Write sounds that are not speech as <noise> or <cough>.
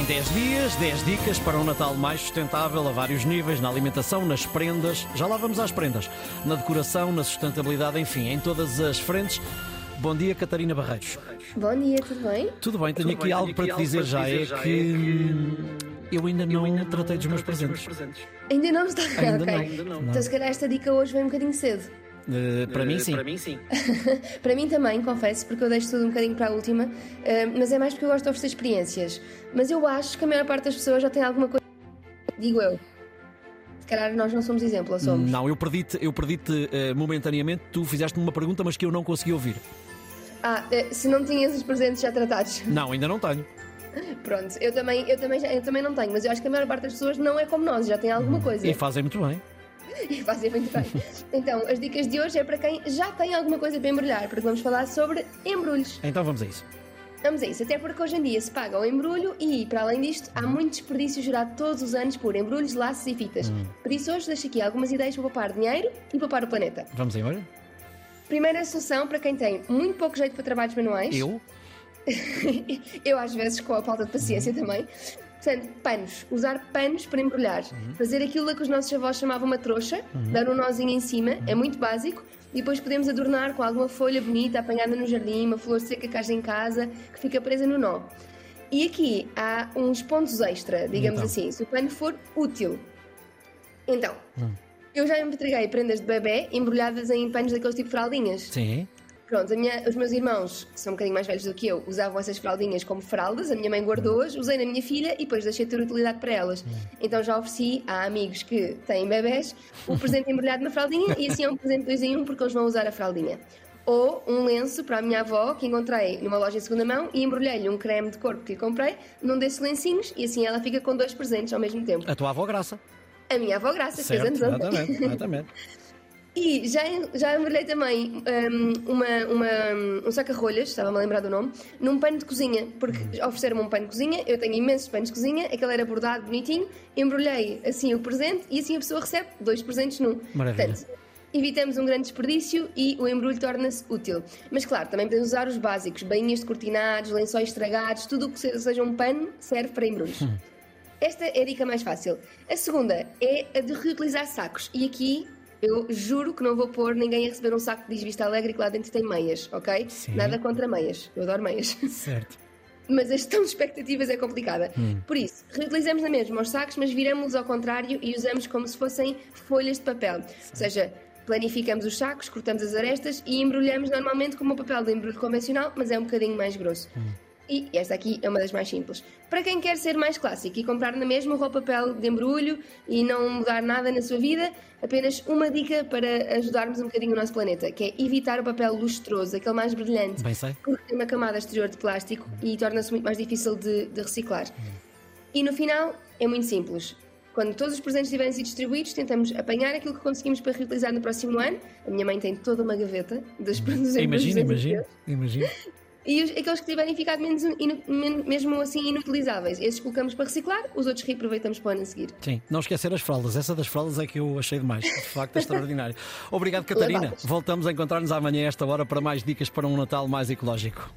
Em 10 dias, 10 dicas para um Natal mais sustentável a vários níveis, na alimentação, nas prendas, já lá vamos às prendas, na decoração, na sustentabilidade, enfim, em todas as frentes. Bom dia, Catarina Barreiros. Bom dia, tudo bem? Tudo bem, tenho aqui algo para te dizer já, é que eu ainda não tratei dos meus presentes. Ainda não está Ainda <laughs> ok. não. Então, se calhar esta dica hoje vem um bocadinho cedo. Eh, para mim, sim. Para mim, sim. <laughs> Para mim também, confesso, porque eu deixo tudo um bocadinho para a última, eh, mas é mais porque eu gosto de oferecer experiências. Mas eu acho que a maior parte das pessoas já tem alguma coisa. Digo eu. Se calhar nós não somos exemplo, ou somos? Não, eu perdi-te eu perdi momentaneamente, tu fizeste-me uma pergunta, mas que eu não consegui ouvir. Ah, eh, se não tinhas os presentes já tratados. <laughs> Não, ainda não tenho. Pronto, eu também, eu, também, eu também não tenho, mas eu acho que a maior parte das pessoas não é como nós, já tem alguma coisa. E fazem muito bem. <laughs> E fazem muito bem. Então, as dicas de hoje é para quem já tem alguma coisa para embrulhar, porque vamos falar sobre embrulhos. Então vamos a isso. Vamos a isso, até porque hoje em dia se paga o embrulho e, para além disto, há muito desperdício gerado todos os anos por embrulhos, laços e fitas. Por isso, hoje deixo aqui algumas ideias para poupar dinheiro e poupar o planeta. Vamos embora? Primeira solução para quem tem muito pouco jeito para trabalhos manuais. Eu? <laughs> Eu, às vezes, com a falta de paciência também. Portanto, panos. Usar panos para embrulhar. Fazer aquilo que os nossos avós chamavam uma trouxa, dar um nozinho em cima, é muito básico. E depois podemos adornar com alguma folha bonita apanhada no jardim, uma flor seca que haja em casa, que fica presa no nó. E aqui há uns pontos extra, digamos Então? assim, se o pano for útil. Então, eu já entreguei prendas de bebê embrulhadas em panos daqueles tipo fraldinhas. Sim. Pronto, minha- os meus irmãos, que são um bocadinho mais velhos do que eu, usavam essas fraldinhas como fraldas, a minha mãe guardou-as, usei na minha filha e depois deixei ter utilidade para elas. Então já ofereci a amigos que têm bebés o presente embrulhado na fraldinha e assim é um presente dois em um porque eles vão usar a fraldinha. Ou um lenço para a minha avó que encontrei numa loja em segunda mão e embrulhei-lhe um creme de corpo que comprei num desses lencinhos e assim ela fica com dois presentes ao mesmo tempo. A tua avó Graça. A minha avó Graça, fez Certo, anos ontem. exatamente, exatamente. <laughs> E já, já embrulhei também um, uma, uma- um saca-rolhas, estava-me a lembrar do nome, num pano de cozinha, porque Uhum. ofereceram-me um pano de cozinha, eu tenho imensos panos de cozinha, aquele era bordado, bonitinho, embrulhei assim o presente e assim a pessoa recebe dois presentes num. Maravilha. Portanto, evitamos um grande desperdício e o embrulho torna-se útil. Mas claro, também podemos usar os básicos, bainhas de cortinados, lençóis estragados, tudo o que se- seja um pano serve para embrulhos. Esta é a dica mais fácil. A segunda é a de reutilizar sacos. E aqui eu juro que não vou pôr ninguém a receber um saco de Vista Alegre que lá dentro tem meias, ok? Sim. Nada contra meias. Eu adoro meias. Certo. <laughs> mas a gestão de expectativas é complicada. Hum. Por isso, reutilizamos na mesma os sacos, mas viramos-los ao contrário e usamos como se fossem folhas de papel. Ou seja, planificamos os sacos, cortamos as arestas e embrulhamos normalmente com o papel de embrulho convencional, mas é um bocadinho mais grosso. E esta aqui é uma das mais simples. Para quem quer ser mais clássico e comprar na mesma o papel de embrulho e não mudar nada na sua vida, apenas uma dica para ajudarmos um bocadinho o nosso planeta, que é evitar o papel lustroso, aquele mais brilhante Bem sei. porque tem uma camada exterior de plástico e torna-se muito mais difícil de, de reciclar. E no final é muito simples. Quando todos os presentes estiverem sido distribuídos, tentamos apanhar aquilo que conseguimos para reutilizar no próximo ano. A minha mãe tem toda uma gaveta dos produtos Imagina, imagina, imagina. E os- aqueles que tiverem ficado menos, inu- men- mesmo assim inutilizáveis, esses colocamos para reciclar, os outros reaproveitamos para o ano a seguir. Sim, não esquecer as fraldas. Essa das fraldas é que eu achei demais. De facto, é <laughs> extraordinário. Obrigado, Catarina. Lavadas. Voltamos a encontrar-nos amanhã a esta hora para mais dicas para um Natal mais ecológico.